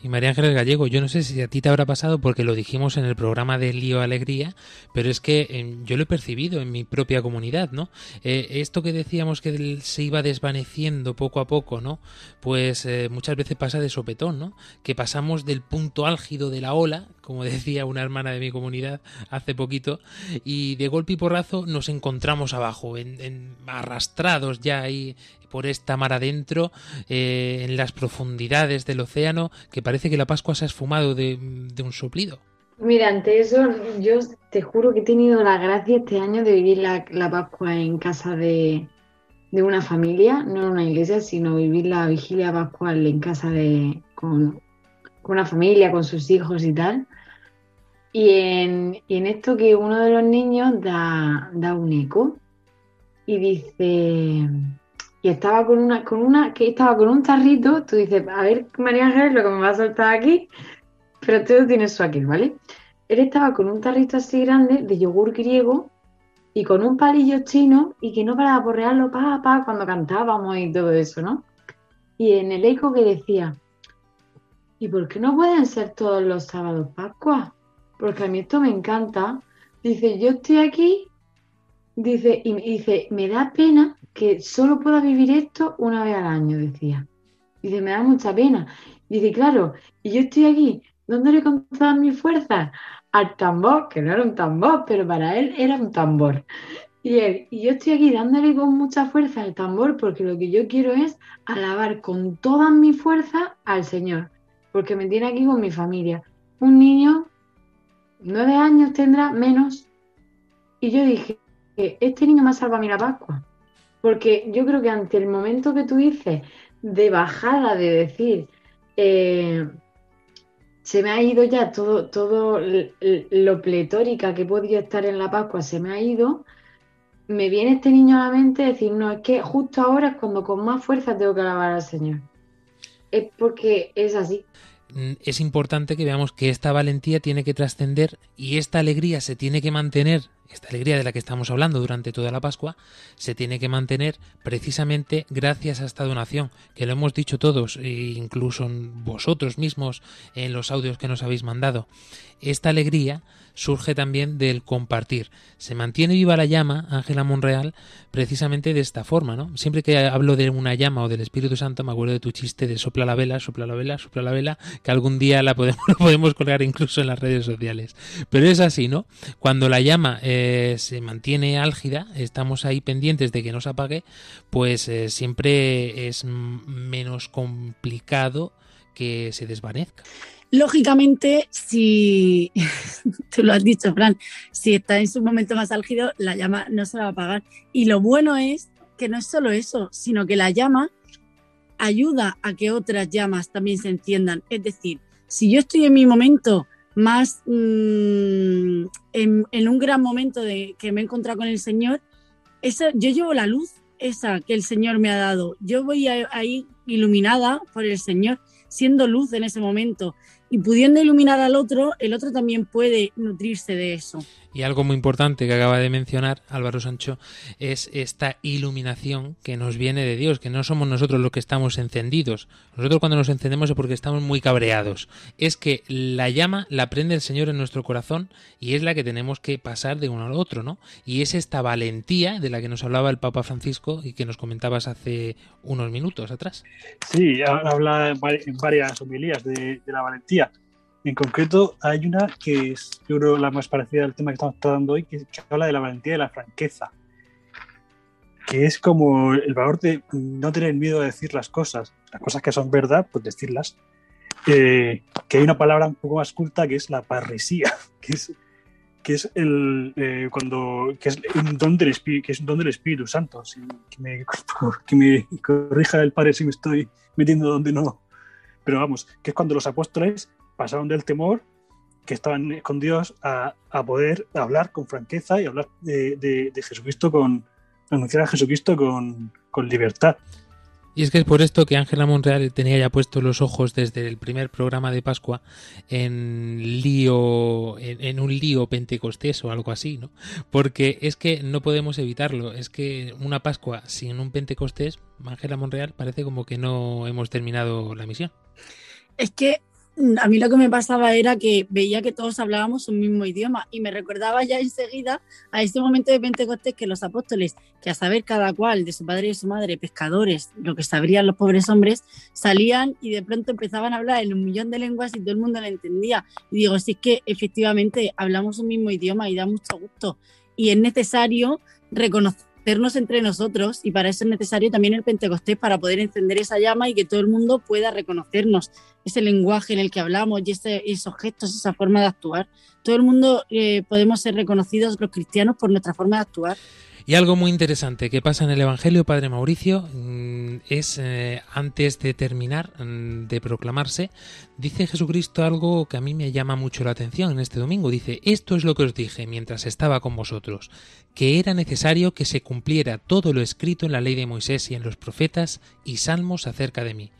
Y María Ángeles Gallego, yo no sé si a ti te habrá pasado porque lo dijimos en el programa de Lío Alegría, pero es que eh, yo lo he percibido en mi propia comunidad, ¿no? Eh, esto que decíamos que se iba desvaneciendo poco a poco, ¿no? Pues eh, muchas veces pasa de sopetón, ¿no? Que pasamos del punto álgido de la ola, como (laughs) decía una hermana de mi comunidad hace poquito, y de golpe y porrazo nos encontramos abajo, en, arrastrados ya ahí por esta mar adentro, en las profundidades del océano, que parece que la Pascua se ha esfumado de, un soplido. Mira, ante eso, yo te juro que he tenido la gracia este año de vivir la, Pascua en casa de, una familia, no en una iglesia, sino vivir la vigilia pascual en casa de con, una familia, con sus hijos y tal. Y en, esto que uno de los niños da, un eco y dice, y estaba con una, con una, que estaba con un tarrito, tú dices, a ver, María Ángeles, lo que me va a soltar aquí, pero tú tienes su aquí, ¿vale? Él estaba con un tarrito así grande de yogur griego y con un palillo chino y que no paraba por rearlo pa, pa, cuando cantábamos y todo eso, ¿no? Y en el eco que decía, ¿y por qué no pueden ser todos los sábados Pascua? Porque a mí esto me encanta. Dice, yo estoy aquí, dice, y dice, me da pena que solo pueda vivir esto una vez al año, decía. Dice, me da mucha pena. Dice, claro, y yo estoy aquí dándole con todas mis fuerzas al tambor, que no era un tambor, pero para él era un tambor. Y, él, y yo estoy aquí dándole con mucha fuerza al tambor porque lo que yo quiero es alabar con todas mis fuerzas al Señor, porque me tiene aquí con mi familia. Un niño, nueve años tendrá, menos. Y yo dije, este niño me ha salvado a mí la Pascua. Porque yo creo que ante el momento que tú dices de bajada, de decir, eh, se me ha ido ya todo, todo lo pletórica que podía estar en la Pascua, se me ha ido, me viene este niño a la mente decir, no, es que justo ahora es cuando con más fuerza tengo que alabar al Señor. Es porque es así. Mm, es importante que veamos que esta valentía tiene que trascender y esta alegría se tiene que mantener esta alegría de la que estamos hablando durante toda la Pascua, se tiene que mantener precisamente gracias a esta donación, que lo hemos dicho todos, e incluso vosotros mismos en los audios que nos habéis mandado. Esta alegría surge también del compartir. Se mantiene viva la llama, Ángela Monreal, precisamente de esta forma, ¿no? Siempre que hablo de una llama o del Espíritu Santo, me acuerdo de tu chiste de sopla la vela, sopla la vela, sopla la vela, que algún día la podemos, (laughs) podemos colgar incluso en las redes sociales. Pero es así, ¿no? Cuando la llama eh, se mantiene álgida, estamos ahí pendientes de que no se apague, pues eh, siempre es menos complicado que se desvanezca. Lógicamente, si (laughs) tú lo has dicho, Fran, si está en su momento más álgido, la llama no se va a apagar. Y lo bueno es que no es solo eso, sino que la llama ayuda a que otras llamas también se enciendan. Es decir, si yo estoy en mi momento más mm, en, un gran momento de que me he encontrado con el Señor, esa, yo llevo la luz esa que el Señor me ha dado. Yo voy ahí iluminada por el Señor, siendo luz en ese momento y pudiendo iluminar al otro, el otro también puede nutrirse de eso. Y algo muy importante que acaba de mencionar Álvaro Sancho es esta iluminación que nos viene de Dios, que no somos nosotros los que estamos encendidos. Nosotros cuando nos encendemos es porque estamos muy cabreados. Es que la llama la prende el Señor en nuestro corazón y es la que tenemos que pasar de uno al otro, ¿no? Y es esta valentía de la que nos hablaba el Papa Francisco y que nos comentabas hace unos minutos atrás. Sí, habla en varias homilías de, de la valentía en concreto, hay una que es, yo creo, la más parecida al tema que estamos tratando hoy, que, habla de la valentía y la franqueza. Que es como el valor de no tener miedo a decir las cosas. Las cosas que son verdad, pues decirlas. Eh, que hay una palabra un poco más culta que es la parresía, (laughs) que es, que es el eh, cuando que es un don del espíritu, que es un don del Espíritu Santo. que, me, que me corrija el Padre si me estoy metiendo donde no. Pero vamos, que es cuando los apóstoles pasaron del temor que estaban con Dios a, poder hablar con franqueza y hablar de, Jesucristo con anunciar a Jesucristo con, con libertad. Y es que es por esto que Ángela Monreal tenía ya puestos los ojos desde el primer programa de Pascua en lío, en, en, un lío pentecostés o algo así, ¿no? Porque es que no podemos evitarlo. Es que una Pascua sin un pentecostés, Ángela Monreal parece como que no hemos terminado la misión. Es que a mí lo que me pasaba era que veía que todos hablábamos un mismo idioma y me recordaba ya enseguida a este momento de Pentecostés que los apóstoles, que a saber cada cual de su padre y de su madre, pescadores, lo que sabrían los pobres hombres, salían y de pronto empezaban a hablar en un millón de lenguas y todo el mundo lo entendía. Y digo, sí es que efectivamente hablamos un mismo idioma y da mucho gusto. Y es necesario reconocer entre nosotros y para eso es necesario también el Pentecostés para poder encender esa llama y que todo el mundo pueda reconocernos ese lenguaje en el que hablamos y ese, esos gestos, esa forma de actuar. Todo el mundo eh, podemos ser reconocidos los cristianos por nuestra forma de actuar. Y algo muy interesante que pasa en el Evangelio, Padre Mauricio, mm, es eh, antes de terminar mm, de proclamarse, dice Jesucristo algo que a mí me llama mucho la atención en este domingo. Dice, esto es lo que os dije mientras estaba con vosotros, que era necesario que se cumpliera todo lo escrito en la ley de Moisés y en los profetas y salmos acerca de mí.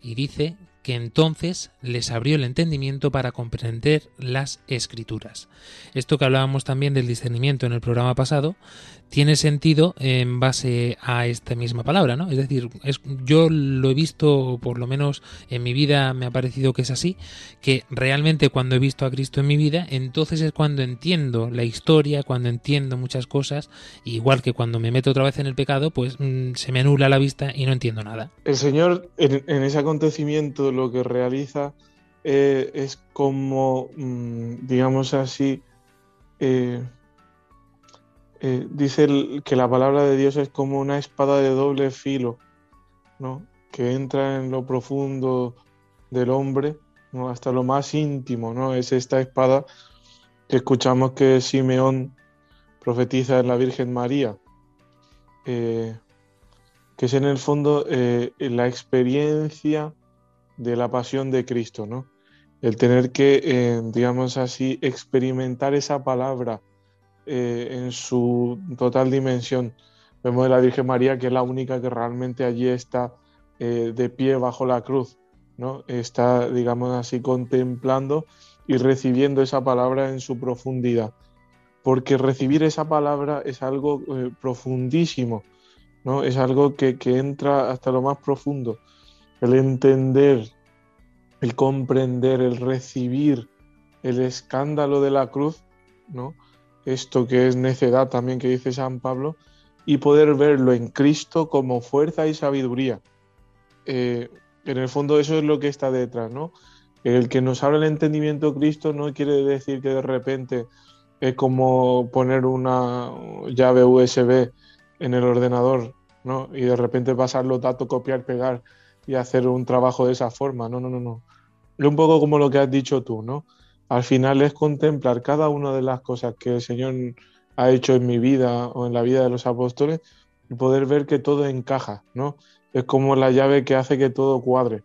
Y dice que entonces les abrió el entendimiento para comprender las escrituras. Esto que hablábamos también del discernimiento en el programa pasado, tiene sentido en base a esta misma palabra, ¿no? Es decir, es, yo lo he visto, por lo menos en mi vida me ha parecido que es así, que realmente cuando he visto a Cristo en mi vida, entonces es cuando entiendo la historia, cuando entiendo muchas cosas, igual que cuando me meto otra vez en el pecado, pues mmm, se me anula la vista y no entiendo nada. El Señor en ese acontecimiento lo que realiza eh, es como, mmm, digamos así, eh, eh, dice que la palabra de Dios es como una espada de doble filo, ¿no? que entra en lo profundo del hombre, ¿no? hasta lo más íntimo, ¿no? es esta espada que escuchamos que Simeón profetiza en la Virgen María, que es en el fondo la experiencia de la pasión de Cristo, ¿no? el tener que, eh, digamos así, experimentar esa palabra eh, en su total dimensión. Vemos a la Virgen María que es la única que realmente allí está eh, de pie bajo la cruz, ¿no? Está, digamos así, contemplando y recibiendo esa palabra en su profundidad. Porque recibir esa palabra es algo profundísimo, ¿no? Es algo que entra hasta lo más profundo. El entender, el comprender, el recibir el escándalo de la cruz, ¿no? esto que es necedad también que dice San Pablo, y poder verlo en Cristo como fuerza y sabiduría. Eh, en el fondo eso es lo que está detrás, ¿no? El que nos abre el entendimiento Cristo no quiere decir que de repente es como poner una llave USB en el ordenador, ¿no? Y de repente pasar los datos, copiar, pegar y hacer un trabajo de esa forma. No, no, no, no. Un poco como lo que has dicho tú, ¿no? al final es contemplar cada una de las cosas que el Señor ha hecho en mi vida o en la vida de los apóstoles y poder ver que todo encaja, ¿no? Es como la llave que hace que todo cuadre.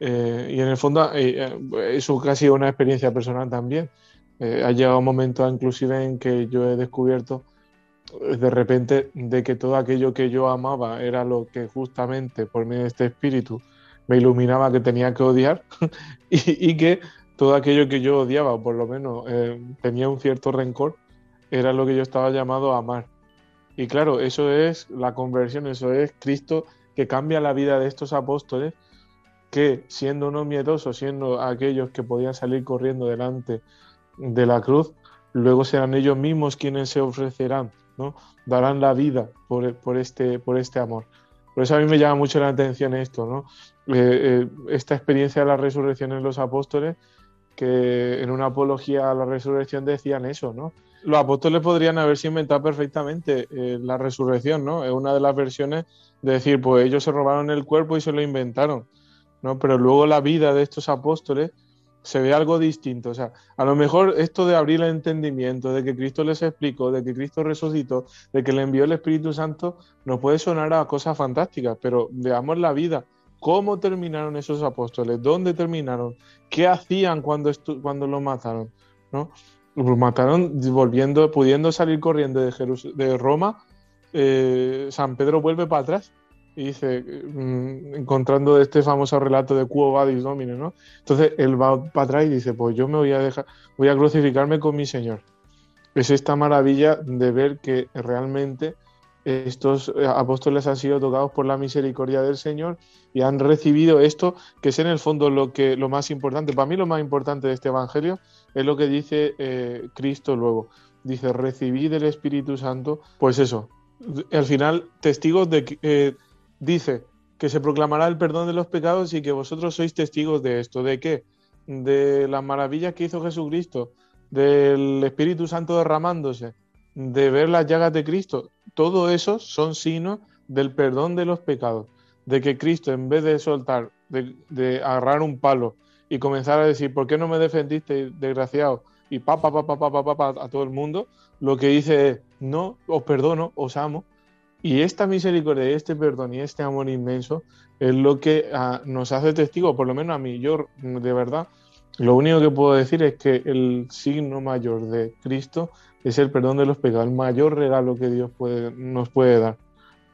Eh, y en el fondo, eh, eh, eso casi una experiencia personal también. Eh, ha llegado un momento inclusive en que yo he descubierto de repente de que todo aquello que yo amaba era lo que justamente por medio de este espíritu me iluminaba que tenía que odiar (laughs) y, que todo aquello que yo odiaba, o por lo menos eh, tenía un cierto rencor, era lo que yo estaba llamado a amar. Y claro, eso es la conversión, eso es Cristo que cambia la vida de estos apóstoles, que siendo unos miedosos, siendo aquellos que podían salir corriendo delante de la cruz, luego serán ellos mismos quienes se ofrecerán, ¿no? darán la vida este, por este amor. Por eso a mí me llama mucho la atención esto, ¿no? Eh, eh, esta experiencia de la resurrección en los apóstoles, que en una apología a la resurrección decían eso, ¿no? Los apóstoles podrían haberse inventado perfectamente eh, la resurrección, ¿no? Es una de las versiones de decir, pues ellos se robaron el cuerpo y se lo inventaron, ¿no? Pero luego la vida de estos apóstoles se ve algo distinto. O sea, a lo mejor esto de abrir el entendimiento, de que Cristo les explicó, de que Cristo resucitó, de que le envió el Espíritu Santo, nos puede sonar a cosas fantásticas, pero veamos la vida ¿Cómo terminaron esos apóstoles? ¿Dónde terminaron? ¿Qué hacían cuando, cuando los mataron? ¿No? Los mataron volviendo, pudiendo salir corriendo de, Jerus de Roma. Eh, San Pedro vuelve para atrás y dice, mm, encontrando este famoso relato de Quo Vadis Domine, ¿no? Entonces él va para atrás y dice, pues yo me voy a dejar, voy a crucificarme con mi Señor. Es esta maravilla de ver que realmente estos eh, apóstoles han sido tocados por la misericordia del Señor y han recibido esto, que es en el fondo lo, que, lo más importante. Para mí lo más importante de este Evangelio es lo que dice eh, Cristo luego. Dice, recibid el Espíritu Santo. Pues eso, al final, testigos de. Eh, dice que se proclamará el perdón de los pecados y que vosotros sois testigos de esto. ¿De qué? De las maravillas que hizo Jesucristo, del Espíritu Santo derramándose, de ver las llagas de Cristo. Todo eso son signos del perdón de los pecados. De que Cristo, en vez de soltar, de, agarrar un palo y comenzar a decir, ¿por qué no me defendiste, desgraciado? Y pa, pa, pa, pa, pa, pa, pa, a todo el mundo, lo que dice es, no, os perdono, os amo, y esta misericordia, este perdón y este amor inmenso es lo que ah, nos hace testigo, por lo menos a mí. Yo, de verdad, lo único que puedo decir es que el signo mayor de Cristo es el perdón de los pecados, el mayor regalo que Dios nos puede dar.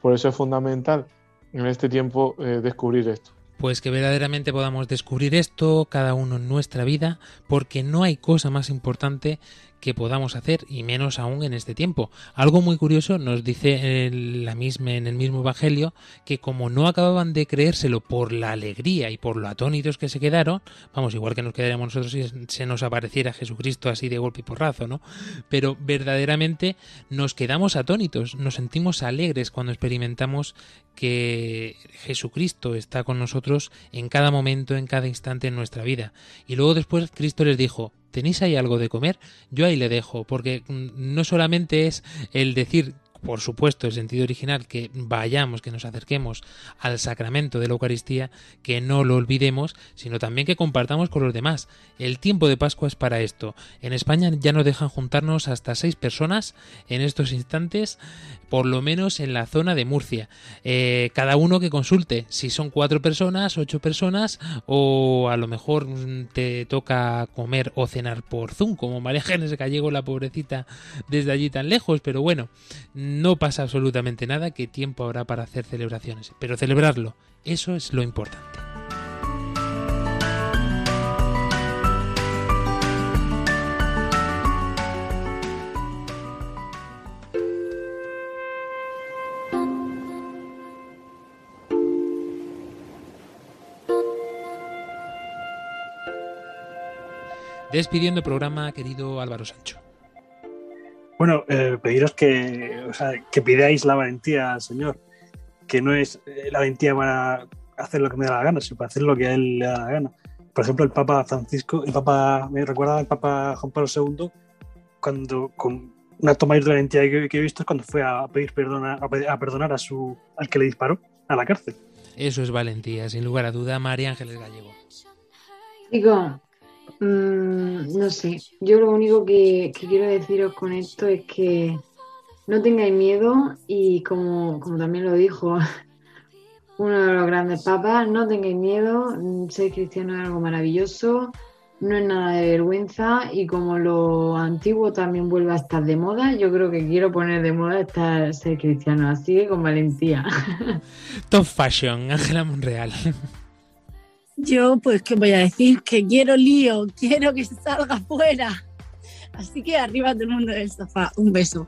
Por eso es fundamental en este tiempo eh, descubrir esto. Pues que verdaderamente podamos descubrir esto cada uno en nuestra vida, porque no hay cosa más importante que podamos hacer y menos aún en este tiempo. Algo muy curioso nos dice en, la misma, en el mismo Evangelio que como no acababan de creérselo por la alegría y por lo atónitos que se quedaron, vamos, igual que nos quedaríamos nosotros si se nos apareciera Jesucristo así de golpe y porrazo, ¿no? Pero verdaderamente nos quedamos atónitos, nos sentimos alegres cuando experimentamos que Jesucristo está con nosotros en cada momento, en cada instante en nuestra vida. Y luego después Cristo les dijo, ¿tenéis ahí algo de comer? Yo ahí le dejo, porque mm, no solamente es el decir por supuesto, el sentido original, que vayamos, que nos acerquemos al sacramento de la Eucaristía, que no lo olvidemos, sino también que compartamos con los demás. El tiempo de Pascua es para esto. En España ya nos dejan juntarnos hasta seis personas en estos instantes, por lo menos en la zona de Murcia. Eh, cada uno que consulte si son cuatro personas, ocho personas, o a lo mejor mm, te toca comer o cenar por Zoom, como María Gallego, la pobrecita, desde allí tan lejos, pero bueno, no pasa absolutamente nada, que tiempo habrá para hacer celebraciones, pero celebrarlo, eso es lo importante. Despidiendo programa, querido Álvaro Sancho. Bueno, eh, pediros que, o sea, que pidáis la valentía al Señor, que no es eh, la valentía para hacer lo que me da la gana, sino para hacer lo que a Él le da la gana. Por ejemplo, el Papa Francisco, el Papa, me recuerda al Papa Juan Pablo II, cuando con una toma de valentía que, he visto es cuando fue a pedir perdón, a, a, perdonar a su, al que le disparó a la cárcel. Eso es valentía, sin lugar a duda, María Ángeles Gallego. Digo, Mm, no sé, yo lo único que, quiero deciros con esto es que no tengáis miedo y como, como también lo dijo (laughs) uno de los grandes papas, no tengáis miedo, ser cristiano es algo maravilloso, no es nada de vergüenza y como lo antiguo también vuelve a estar de moda, yo creo que quiero poner de moda estar, ser cristiano, así que con valentía. (laughs) Top Fashion, Ángela Monreal. Yo, pues, ¿qué voy a decir? Que quiero lío, quiero que salga fuera. Así que arriba todo el mundo del sofá. Un beso.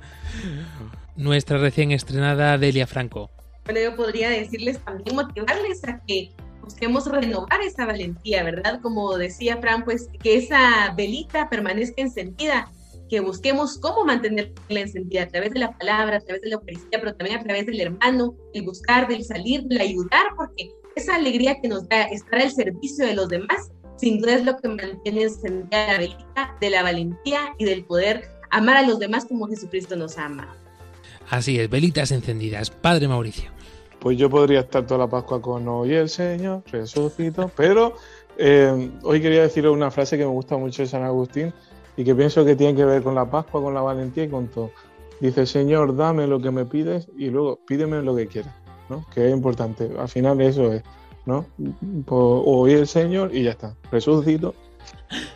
Nuestra recién estrenada Delia Franco. Bueno, yo podría decirles también, motivarles a que busquemos renovar esa valentía, ¿verdad? Como decía Fran, pues que esa velita permanezca encendida, que busquemos cómo mantenerla encendida a través de la palabra, a través de la Eucaristía, pero también a través del hermano, el buscar, del salir, del ayudar, porque esa alegría que nos da estar al servicio de los demás, sin duda es lo que mantiene encendida la velita de la valentía y del poder amar a los demás como Jesucristo nos ama. Así es, velitas encendidas. Padre Mauricio. Pues yo podría estar toda la Pascua con hoy el Señor resucitó, pero eh, hoy quería decir una frase que me gusta mucho de San Agustín y que pienso que tiene que ver con la Pascua, con la valentía y con todo. Dice, Señor, dame lo que me pides y luego pídeme lo que quieras. Que es importante. Al final eso es, ¿no? Oír el Señor y ya está. Resucito. (laughs)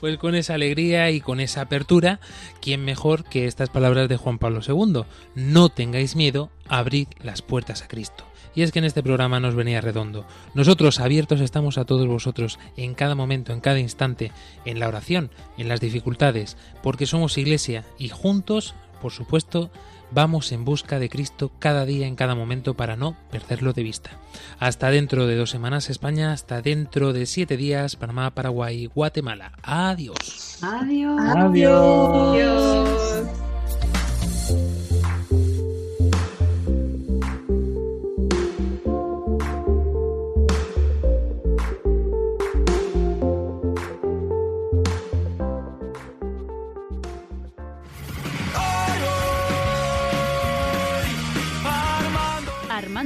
Pues con esa alegría y con esa apertura, ¿quién mejor que estas palabras de Juan Pablo II? No tengáis miedo, abrid las puertas a Cristo. Y es que en este programa nos venía redondo. Nosotros abiertos estamos a todos vosotros en cada momento, en cada instante, en la oración, en las dificultades, porque somos iglesia y juntos, por supuesto, vamos en busca de Cristo cada día, en cada momento, para no perderlo de vista. Hasta dentro de dos semanas España, hasta dentro de siete días Panamá, Paraguay, Guatemala. Adiós. Adiós. Adiós.